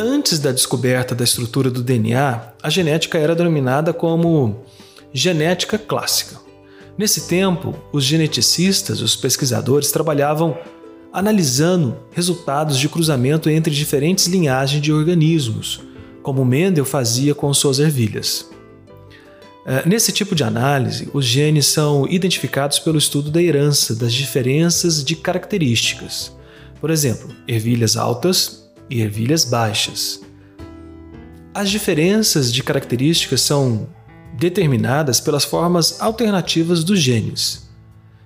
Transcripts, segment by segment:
Antes da descoberta da estrutura do DNA, a genética era denominada como genética clássica. Nesse tempo, os geneticistas, os pesquisadores, trabalhavam analisando resultados de cruzamento entre diferentes linhagens de organismos, como Mendel fazia com suas ervilhas. É, nesse tipo de análise, os genes são identificados pelo estudo da herança, das diferenças de características. Por exemplo, ervilhas altas e ervilhas baixas. As diferenças de características são determinadas pelas formas alternativas dos genes.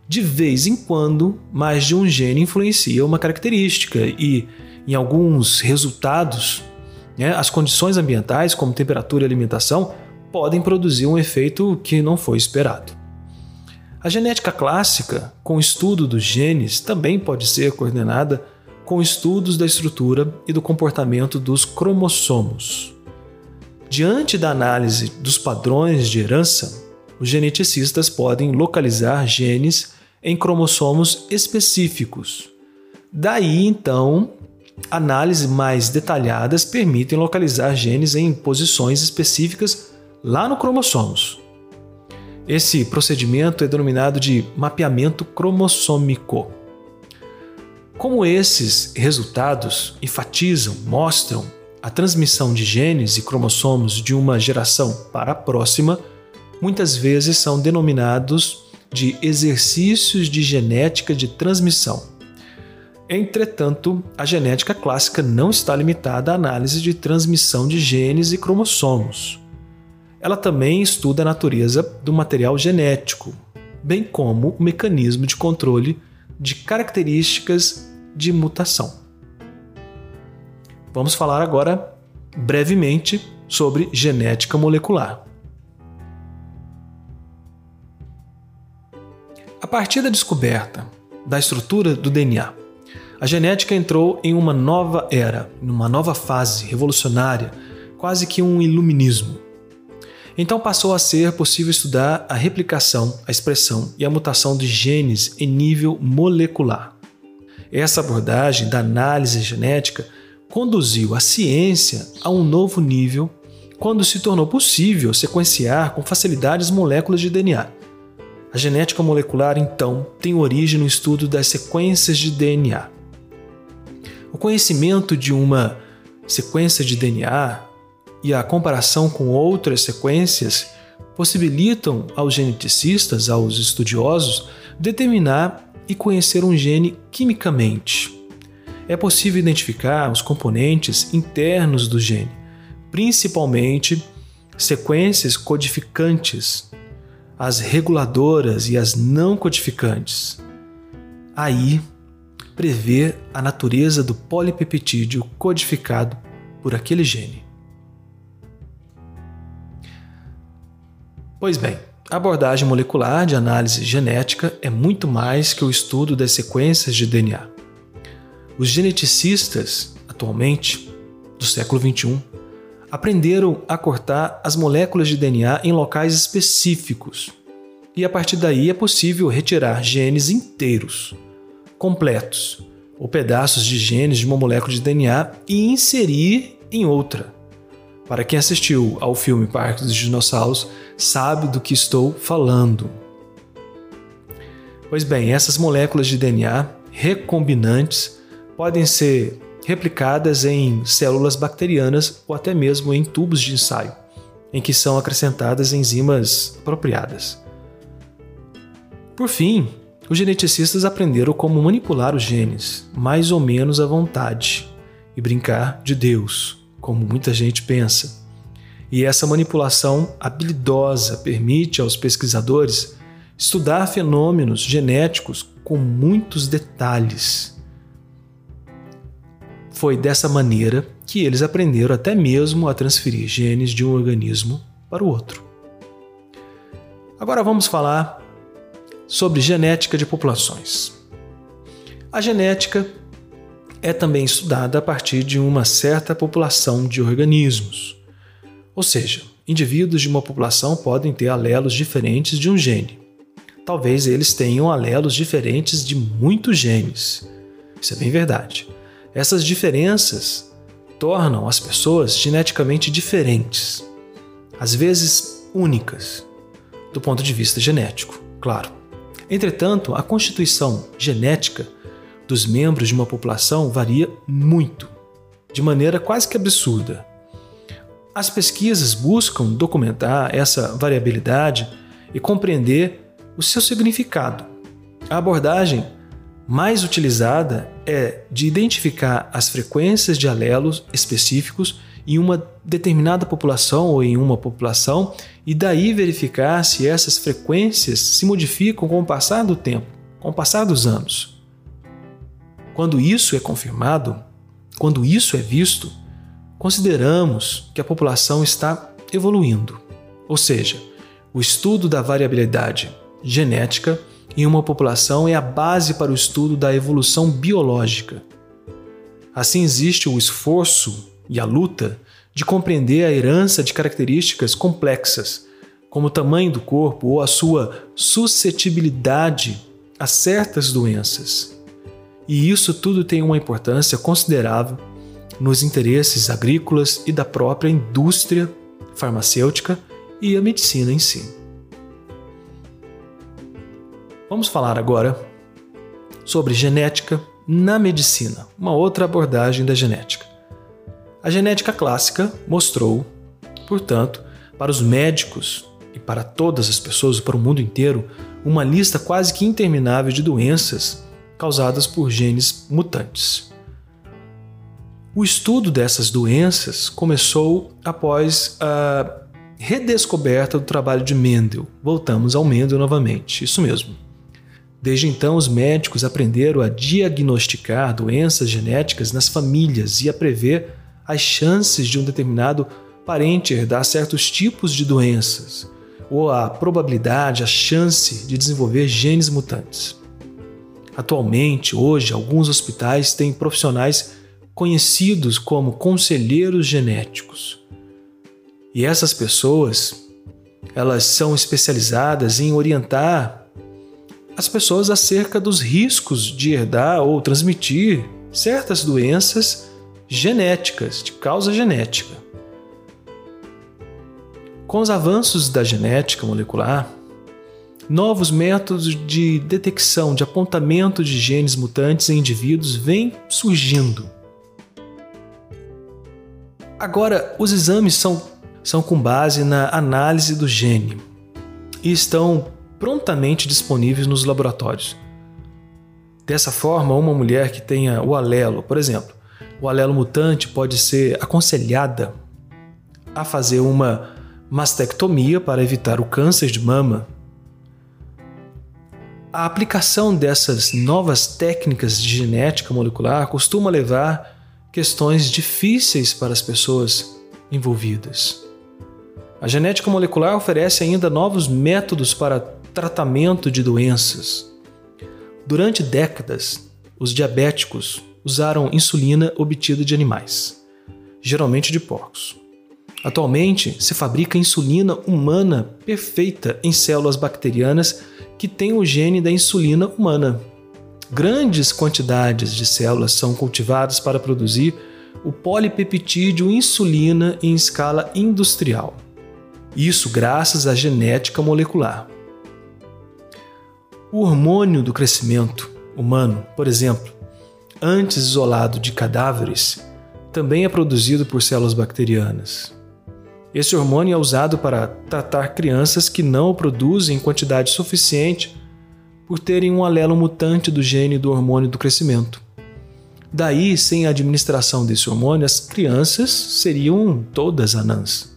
De vez em quando, mais de um gene influencia uma característica e, em alguns resultados, né, as condições ambientais, como temperatura e alimentação, podem produzir um efeito que não foi esperado. A genética clássica, com o estudo dos genes, também pode ser coordenada com estudos da estrutura e do comportamento dos cromossomos. Diante da análise dos padrões de herança, os geneticistas podem localizar genes em cromossomos específicos. Daí, então, análises mais detalhadas permitem localizar genes em posições específicas lá no cromossomos. Esse procedimento é denominado de mapeamento cromossômico. Como esses resultados enfatizam, mostram a transmissão de genes e cromossomos de uma geração para a próxima, muitas vezes são denominados de exercícios de genética de transmissão. Entretanto, a genética clássica não está limitada à análise de transmissão de genes e cromossomos. Ela também estuda a natureza do material genético, bem como o mecanismo de controle de características de mutação. Vamos falar agora brevemente sobre genética molecular. A partir da descoberta da estrutura do DNA, a genética entrou em uma nova era, numa nova fase revolucionária, quase que um iluminismo. Então passou a ser possível estudar a replicação, a expressão e a mutação de genes em nível molecular. Essa abordagem da análise genética conduziu a ciência a um novo nível quando se tornou possível sequenciar com facilidade as moléculas de DNA. A genética molecular, então, tem origem no estudo das sequências de DNA. O conhecimento de uma sequência de DNA e a comparação com outras sequências possibilitam aos geneticistas, aos estudiosos, determinar e conhecer um gene quimicamente. É possível identificar os componentes internos do gene, principalmente sequências codificantes, as reguladoras e as não codificantes. Aí, prever a natureza do polipeptídeo codificado por aquele gene. Pois bem, a abordagem molecular de análise genética é muito mais que o estudo das sequências de DNA. Os geneticistas, atualmente, do século XXI, aprenderam a cortar as moléculas de DNA em locais específicos, e a partir daí é possível retirar genes inteiros, completos, ou pedaços de genes de uma molécula de DNA e inserir em outra para quem assistiu ao filme Parque dos Dinossauros, sabe do que estou falando. Pois bem, essas moléculas de DNA recombinantes podem ser replicadas em células bacterianas ou até mesmo em tubos de ensaio, em que são acrescentadas enzimas apropriadas. Por fim, os geneticistas aprenderam como manipular os genes, mais ou menos à vontade, e brincar de Deus como muita gente pensa. E essa manipulação habilidosa permite aos pesquisadores estudar fenômenos genéticos com muitos detalhes. Foi dessa maneira que eles aprenderam até mesmo a transferir genes de um organismo para o outro. Agora vamos falar sobre genética de populações. A genética é também estudada a partir de uma certa população de organismos. Ou seja, indivíduos de uma população podem ter alelos diferentes de um gene. Talvez eles tenham alelos diferentes de muitos genes. Isso é bem verdade. Essas diferenças tornam as pessoas geneticamente diferentes, às vezes únicas, do ponto de vista genético, claro. Entretanto, a constituição genética dos membros de uma população varia muito, de maneira quase que absurda. As pesquisas buscam documentar essa variabilidade e compreender o seu significado. A abordagem mais utilizada é de identificar as frequências de alelos específicos em uma determinada população ou em uma população e daí verificar se essas frequências se modificam com o passar do tempo, com o passar dos anos. Quando isso é confirmado, quando isso é visto, consideramos que a população está evoluindo. Ou seja, o estudo da variabilidade genética em uma população é a base para o estudo da evolução biológica. Assim, existe o esforço e a luta de compreender a herança de características complexas, como o tamanho do corpo ou a sua suscetibilidade a certas doenças. E isso tudo tem uma importância considerável nos interesses agrícolas e da própria indústria farmacêutica e a medicina em si. Vamos falar agora sobre genética na medicina, uma outra abordagem da genética. A genética clássica mostrou, portanto, para os médicos e para todas as pessoas, para o mundo inteiro, uma lista quase que interminável de doenças causadas por genes mutantes. O estudo dessas doenças começou após a redescoberta do trabalho de Mendel. Voltamos ao Mendel novamente, isso mesmo. Desde então, os médicos aprenderam a diagnosticar doenças genéticas nas famílias e a prever as chances de um determinado parente herdar certos tipos de doenças, ou a probabilidade, a chance de desenvolver genes mutantes. Atualmente, hoje, alguns hospitais têm profissionais conhecidos como conselheiros genéticos. E essas pessoas, elas são especializadas em orientar as pessoas acerca dos riscos de herdar ou transmitir certas doenças genéticas, de causa genética. Com os avanços da genética molecular, novos métodos de detecção, de apontamento de genes mutantes em indivíduos vêm surgindo. Agora, os exames são, são com base na análise do gene e estão prontamente disponíveis nos laboratórios. Dessa forma, uma mulher que tenha o alelo, por exemplo, o alelo mutante pode ser aconselhada a fazer uma mastectomia para evitar o câncer de mama. A aplicação dessas novas técnicas de genética molecular costuma levar questões difíceis para as pessoas envolvidas. A genética molecular oferece ainda novos métodos para tratamento de doenças. Durante décadas, os diabéticos usaram insulina obtida de animais, geralmente de porcos. Atualmente, se fabrica insulina humana perfeita em células bacterianas que têm o gene da insulina humana. Grandes quantidades de células são cultivadas para produzir o polipeptídeo insulina em escala industrial. Isso graças à genética molecular. O hormônio do crescimento humano, por exemplo, antes isolado de cadáveres, também é produzido por células bacterianas. Esse hormônio é usado para tratar crianças que não o produzem em quantidade suficiente por terem um alelo mutante do gene do hormônio do crescimento. Daí, sem a administração desse hormônio, as crianças seriam todas anãs.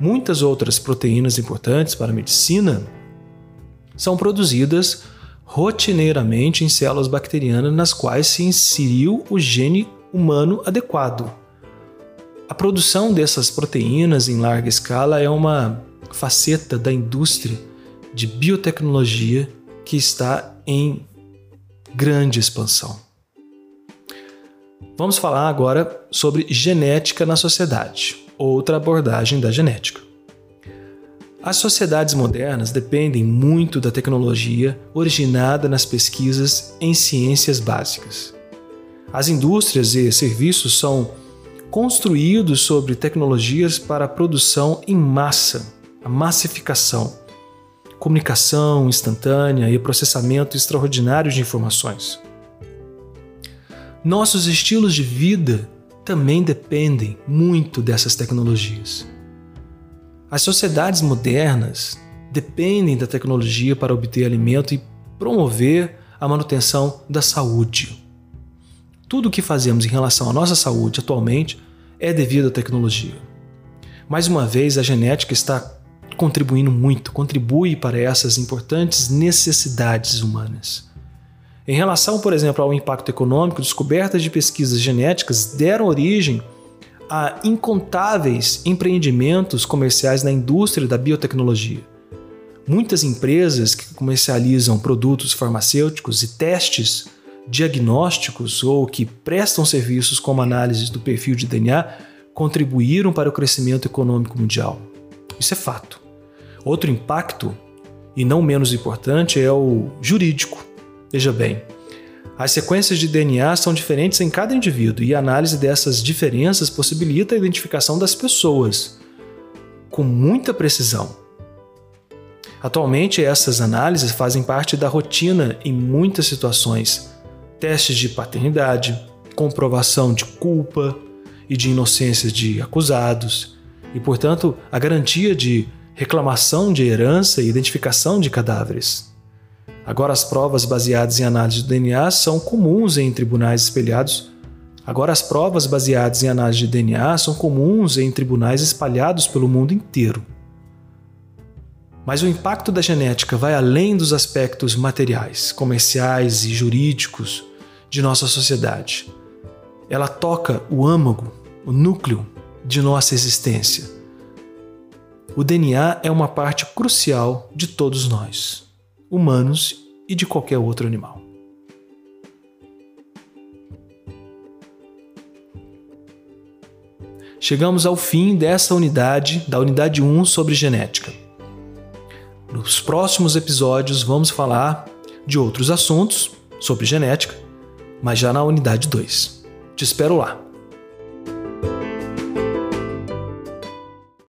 Muitas outras proteínas importantes para a medicina são produzidas rotineiramente em células bacterianas nas quais se inseriu o gene humano adequado. A produção dessas proteínas em larga escala é uma faceta da indústria de biotecnologia que está em grande expansão. Vamos falar agora sobre genética na sociedade, outra abordagem da genética. As sociedades modernas dependem muito da tecnologia originada nas pesquisas em ciências básicas. As indústrias e serviços são construídos sobre tecnologias para a produção em massa, a massificação, comunicação instantânea e processamento extraordinário de informações. Nossos estilos de vida também dependem muito dessas tecnologias. As sociedades modernas dependem da tecnologia para obter alimento e promover a manutenção da saúde. Tudo o que fazemos em relação à nossa saúde atualmente é devido à tecnologia. Mais uma vez, a genética está contribuindo muito, contribui para essas importantes necessidades humanas. Em relação, por exemplo, ao impacto econômico, descobertas de pesquisas genéticas deram origem a incontáveis empreendimentos comerciais na indústria da biotecnologia. Muitas empresas que comercializam produtos farmacêuticos e testes diagnósticos ou que prestam serviços como análise do perfil de DNA contribuíram para o crescimento econômico mundial. Isso é fato. Outro impacto, e não menos importante, é o jurídico. Veja bem, as sequências de DNA são diferentes em cada indivíduo e a análise dessas diferenças possibilita a identificação das pessoas com muita precisão. Atualmente, essas análises fazem parte da rotina em muitas situações. Testes de paternidade, comprovação de culpa e de inocência de acusados, e, portanto, a garantia de reclamação de herança e identificação de cadáveres. Agora, as provas baseadas em análise do DNA são comuns em tribunais espelhados. Agora, as provas baseadas em análise de DNA são comuns em tribunais espalhados pelo mundo inteiro. Mas o impacto da genética vai além dos aspectos materiais, comerciais e jurídicos de nossa sociedade. Ela toca o âmago, o núcleo de nossa existência. O DNA é uma parte crucial de todos nós, humanos e de qualquer outro animal. Chegamos ao fim dessa unidade, da unidade 1 sobre genética. Nos próximos episódios vamos falar de outros assuntos sobre genética, mas já na unidade 2. Te espero lá.